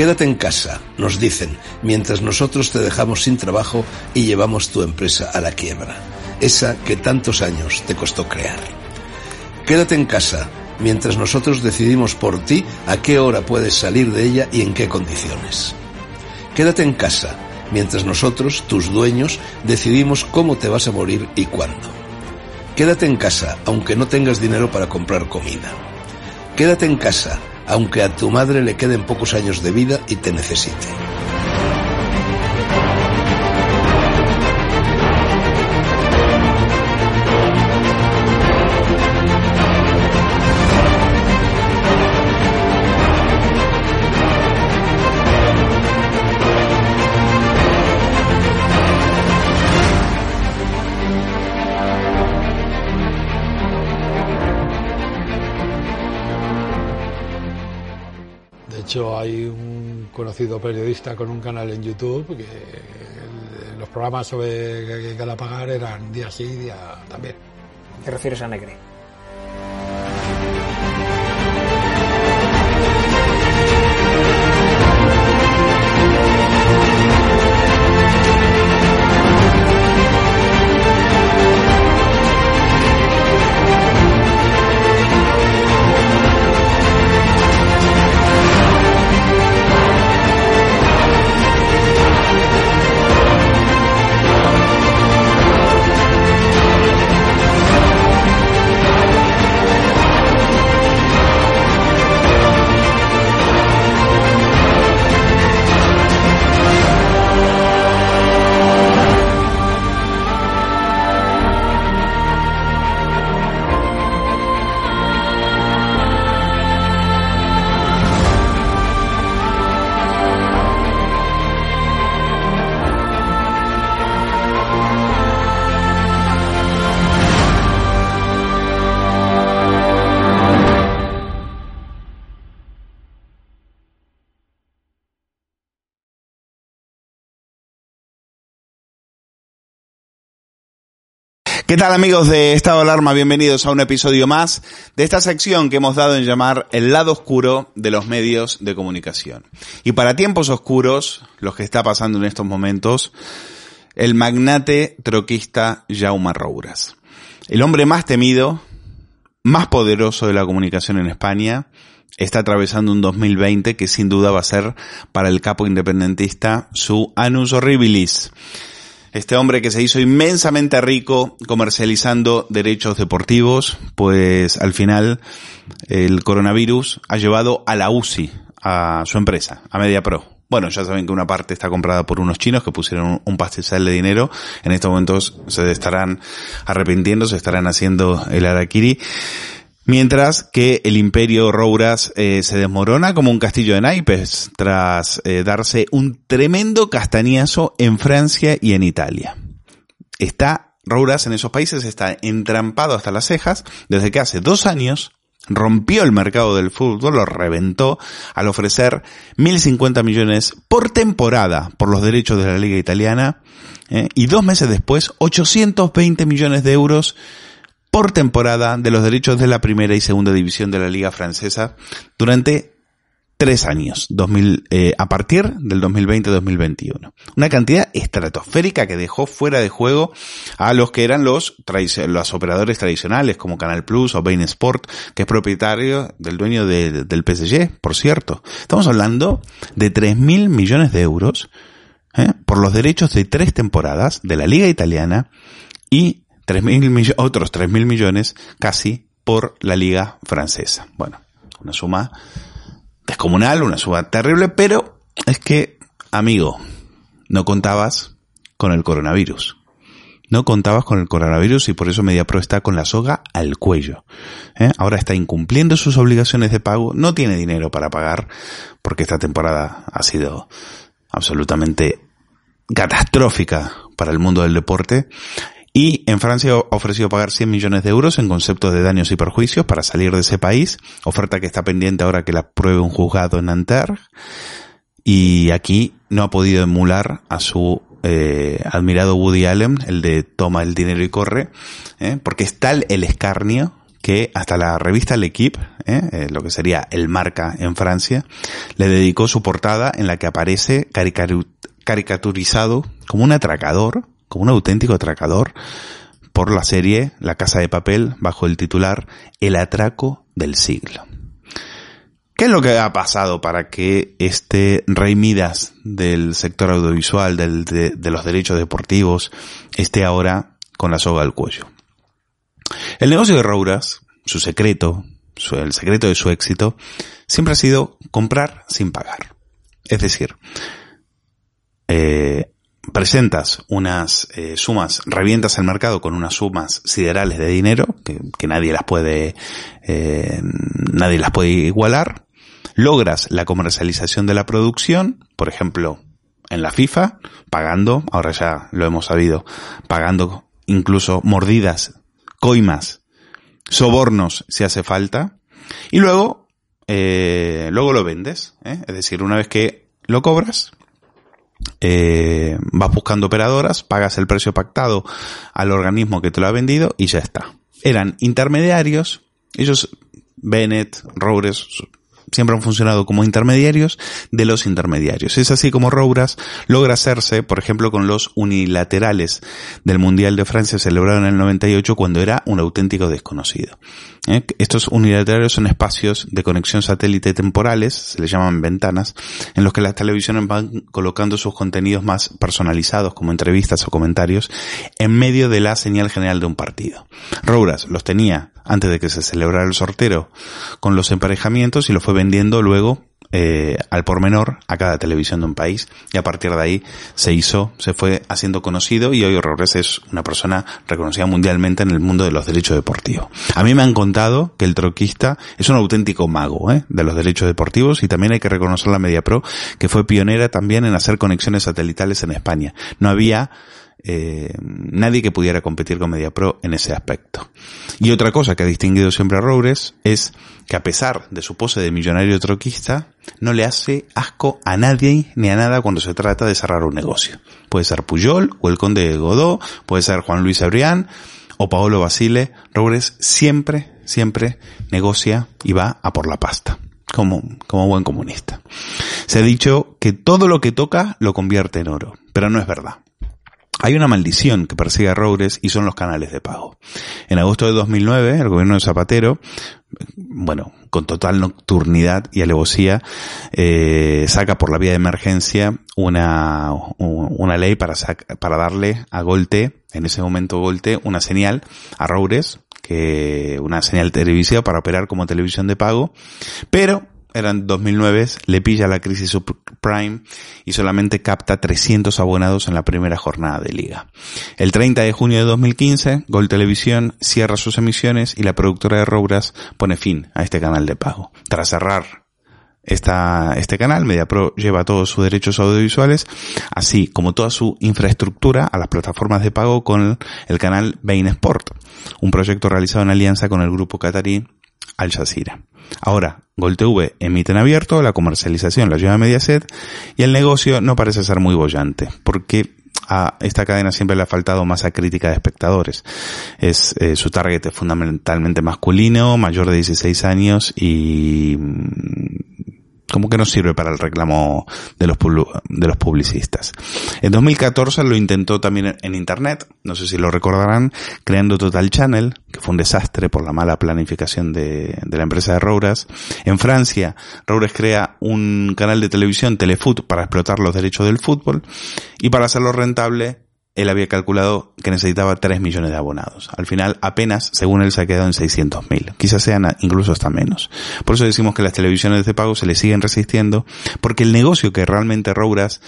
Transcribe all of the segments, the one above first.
Quédate en casa, nos dicen, mientras nosotros te dejamos sin trabajo y llevamos tu empresa a la quiebra, esa que tantos años te costó crear. Quédate en casa, mientras nosotros decidimos por ti a qué hora puedes salir de ella y en qué condiciones. Quédate en casa, mientras nosotros, tus dueños, decidimos cómo te vas a morir y cuándo. Quédate en casa, aunque no tengas dinero para comprar comida. Quédate en casa, aunque a tu madre le queden pocos años de vida y te necesite. Hecho, hay un conocido periodista con un canal en YouTube que los programas sobre Galapagar eran día sí, día también. ¿Te refieres a Negri? ¿Qué tal amigos de Estado Alarma? Bienvenidos a un episodio más de esta sección que hemos dado en llamar el lado oscuro de los medios de comunicación. Y para tiempos oscuros, los que está pasando en estos momentos, el magnate troquista Jaume Rouras. El hombre más temido, más poderoso de la comunicación en España, está atravesando un 2020 que sin duda va a ser para el capo independentista su anus horribilis. Este hombre que se hizo inmensamente rico comercializando derechos deportivos, pues al final el coronavirus ha llevado a la UCI, a su empresa, a MediaPro. Bueno, ya saben que una parte está comprada por unos chinos que pusieron un pastizal de dinero. En estos momentos se estarán arrepintiendo, se estarán haciendo el araquiri. Mientras que el imperio Rouras eh, se desmorona como un castillo de naipes tras eh, darse un tremendo castañazo en Francia y en Italia. Está Rouras en esos países, está entrampado hasta las cejas desde que hace dos años rompió el mercado del fútbol, lo reventó al ofrecer 1.050 millones por temporada por los derechos de la liga italiana eh, y dos meses después 820 millones de euros por temporada de los derechos de la primera y segunda división de la liga francesa durante tres años, 2000, eh, a partir del 2020-2021. Una cantidad estratosférica que dejó fuera de juego a los que eran los, los operadores tradicionales como Canal Plus o Bain Sport, que es propietario del dueño del PSG, por cierto. Estamos hablando de 3.000 millones de euros ¿eh? por los derechos de tres temporadas de la Liga Italiana y 3 mil otros 3.000 millones casi por la Liga Francesa. Bueno, una suma descomunal, una suma terrible, pero es que, amigo, no contabas con el coronavirus. No contabas con el coronavirus y por eso MediaPro está con la soga al cuello. ¿eh? Ahora está incumpliendo sus obligaciones de pago, no tiene dinero para pagar porque esta temporada ha sido absolutamente catastrófica para el mundo del deporte y en Francia ha ofrecido pagar 100 millones de euros en conceptos de daños y perjuicios para salir de ese país, oferta que está pendiente ahora que la pruebe un juzgado en Nanterre. Y aquí no ha podido emular a su eh, admirado Woody Allen, el de toma el dinero y corre, ¿eh? porque es tal el escarnio que hasta la revista L'Equipe, ¿eh? eh, lo que sería el marca en Francia, le dedicó su portada en la que aparece caricaturizado como un atracador como un auténtico atracador por la serie La Casa de Papel bajo el titular El atraco del siglo. ¿Qué es lo que ha pasado para que este rey Midas del sector audiovisual, del, de, los derechos deportivos, esté ahora con la soga al cuello? El negocio de Rouras, su secreto, el secreto de su éxito, siempre ha sido comprar sin pagar. Es decir, eh, presentas unas eh, sumas, revientas el mercado con unas sumas siderales de dinero que, nadie las puede, eh, nadie las puede igualar, logras la comercialización de la producción, por ejemplo, en la FIFA, pagando, ahora ya lo hemos sabido, pagando incluso mordidas, coimas, sobornos si hace falta, y luego, eh, luego lo vendes, es decir, una vez que lo cobras, eh, vas buscando operadoras, pagas el precio pactado al organismo que te lo ha vendido y ya está. Eran intermediarios, ellos, Bennett, Roures, siempre han funcionado como intermediarios de los intermediarios. Es así como Rouras logra hacerse, por ejemplo, con los unilaterales del Mundial de Francia celebrado en el 98 cuando era un auténtico desconocido. ¿Eh? Estos unilaterales son espacios de conexión satélite temporales, se les llaman ventanas, en los que las televisiones van colocando sus contenidos más personalizados, como entrevistas o comentarios, en medio de la señal general de un partido. Rouras los tenía antes de que se celebrara el sorteo con los emparejamientos y lo fue vendiendo luego eh, al por menor a cada televisión de un país y a partir de ahí se hizo, se fue haciendo conocido y hoy Rogres es una persona reconocida mundialmente en el mundo de los derechos deportivos. A mí me han contado que el troquista es un auténtico mago ¿eh? de los derechos deportivos y también hay que reconocer la MediaPro que fue pionera también en hacer conexiones satelitales en España. No había eh, nadie que pudiera competir con MediaPro en ese aspecto. Y otra cosa que ha distinguido siempre a Roures es que a pesar de su pose de millonario troquista, no le hace asco a nadie ni a nada cuando se trata de cerrar un negocio. Puede ser Puyol o el conde de Godó, puede ser Juan Luis Abrián o Paolo Basile. Roures siempre, siempre negocia y va a por la pasta. Como, como buen comunista. Se ha dicho que todo lo que toca lo convierte en oro, pero no es verdad. Hay una maldición que persigue a Roures y son los canales de pago. En agosto de 2009, el gobierno de Zapatero, bueno, con total nocturnidad y alevosía, eh, saca por la vía de emergencia una, una ley para, para darle a Golte, en ese momento Golte, una señal a Roures, que una señal televisiva para operar como televisión de pago, pero eran 2009, le pilla la crisis subprime y solamente capta 300 abonados en la primera jornada de liga. El 30 de junio de 2015, Gol Televisión cierra sus emisiones y la productora de Rouras pone fin a este canal de pago. Tras cerrar esta, este canal, MediaPro lleva todos sus derechos audiovisuales, así como toda su infraestructura a las plataformas de pago con el canal Bein Sport, un proyecto realizado en alianza con el grupo qatarí Al Jazeera. Ahora, Gol TV emite en abierto, la comercialización la lleva Mediaset y el negocio no parece ser muy bollante, porque a esta cadena siempre le ha faltado masa crítica de espectadores. Es, eh, su target es fundamentalmente masculino, mayor de 16 años y mm, como que no sirve para el reclamo de los, de los publicistas. En 2014 lo intentó también en Internet, no sé si lo recordarán, creando Total Channel, que fue un desastre por la mala planificación de, de la empresa de Roures. En Francia, Roures crea un canal de televisión, Telefoot, para explotar los derechos del fútbol y para hacerlo rentable él había calculado que necesitaba 3 millones de abonados. Al final, apenas, según él, se ha quedado en 600 mil. Quizás sean incluso hasta menos. Por eso decimos que las televisiones de pago se le siguen resistiendo, porque el negocio que realmente Rouras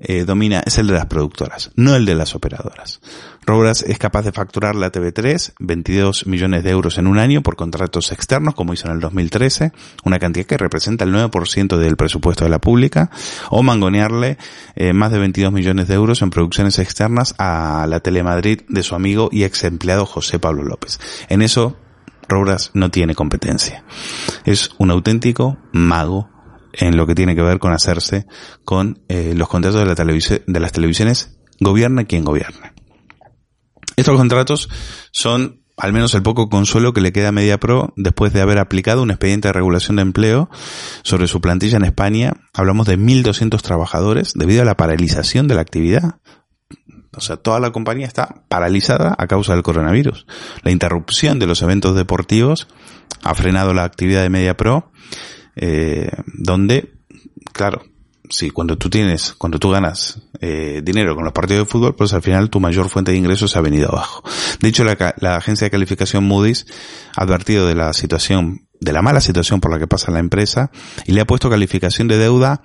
eh, domina es el de las productoras, no el de las operadoras. Robras es capaz de facturar la TV3 22 millones de euros en un año por contratos externos, como hizo en el 2013, una cantidad que representa el 9% del presupuesto de la pública, o mangonearle eh, más de 22 millones de euros en producciones externas a la Telemadrid de su amigo y ex empleado José Pablo López. En eso, Robras no tiene competencia. Es un auténtico mago en lo que tiene que ver con hacerse con eh, los contratos de, la de las televisiones, gobierna quien gobierna. Estos contratos son al menos el poco consuelo que le queda a MediaPro después de haber aplicado un expediente de regulación de empleo sobre su plantilla en España. Hablamos de 1.200 trabajadores debido a la paralización de la actividad. O sea, toda la compañía está paralizada a causa del coronavirus. La interrupción de los eventos deportivos ha frenado la actividad de MediaPro eh, donde, claro, si cuando tú tienes, cuando tú ganas eh, dinero con los partidos de fútbol, pues al final tu mayor fuente de ingresos ha venido abajo. De hecho, la, la agencia de calificación Moody's ha advertido de la situación, de la mala situación por la que pasa la empresa y le ha puesto calificación de deuda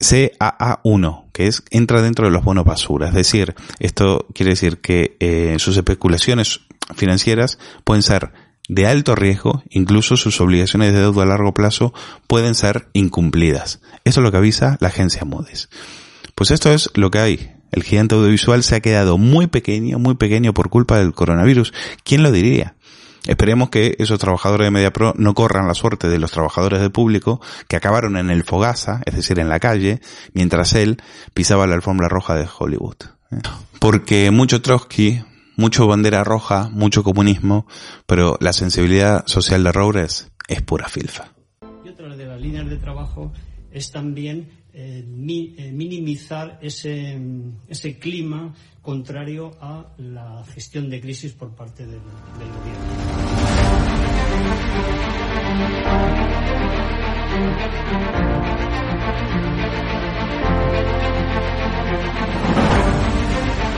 CAA1, que es entra dentro de los bonos basura. Es decir, esto quiere decir que eh, sus especulaciones financieras pueden ser de alto riesgo, incluso sus obligaciones de deuda a largo plazo pueden ser incumplidas. Eso es lo que avisa la agencia Moody's. Pues esto es lo que hay. El gigante audiovisual se ha quedado muy pequeño, muy pequeño por culpa del coronavirus. ¿Quién lo diría? Esperemos que esos trabajadores de MediaPro no corran la suerte de los trabajadores del público que acabaron en el Fogasa, es decir, en la calle, mientras él pisaba la alfombra roja de Hollywood. ¿eh? Porque mucho Trotsky, mucho bandera roja, mucho comunismo, pero la sensibilidad social de Roures es pura filfa. Y otra de las líneas de trabajo es también eh, eh, minimizar ese, ese, clima contrario a la gestión de crisis por parte del gobierno.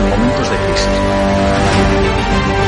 momentos de crisis.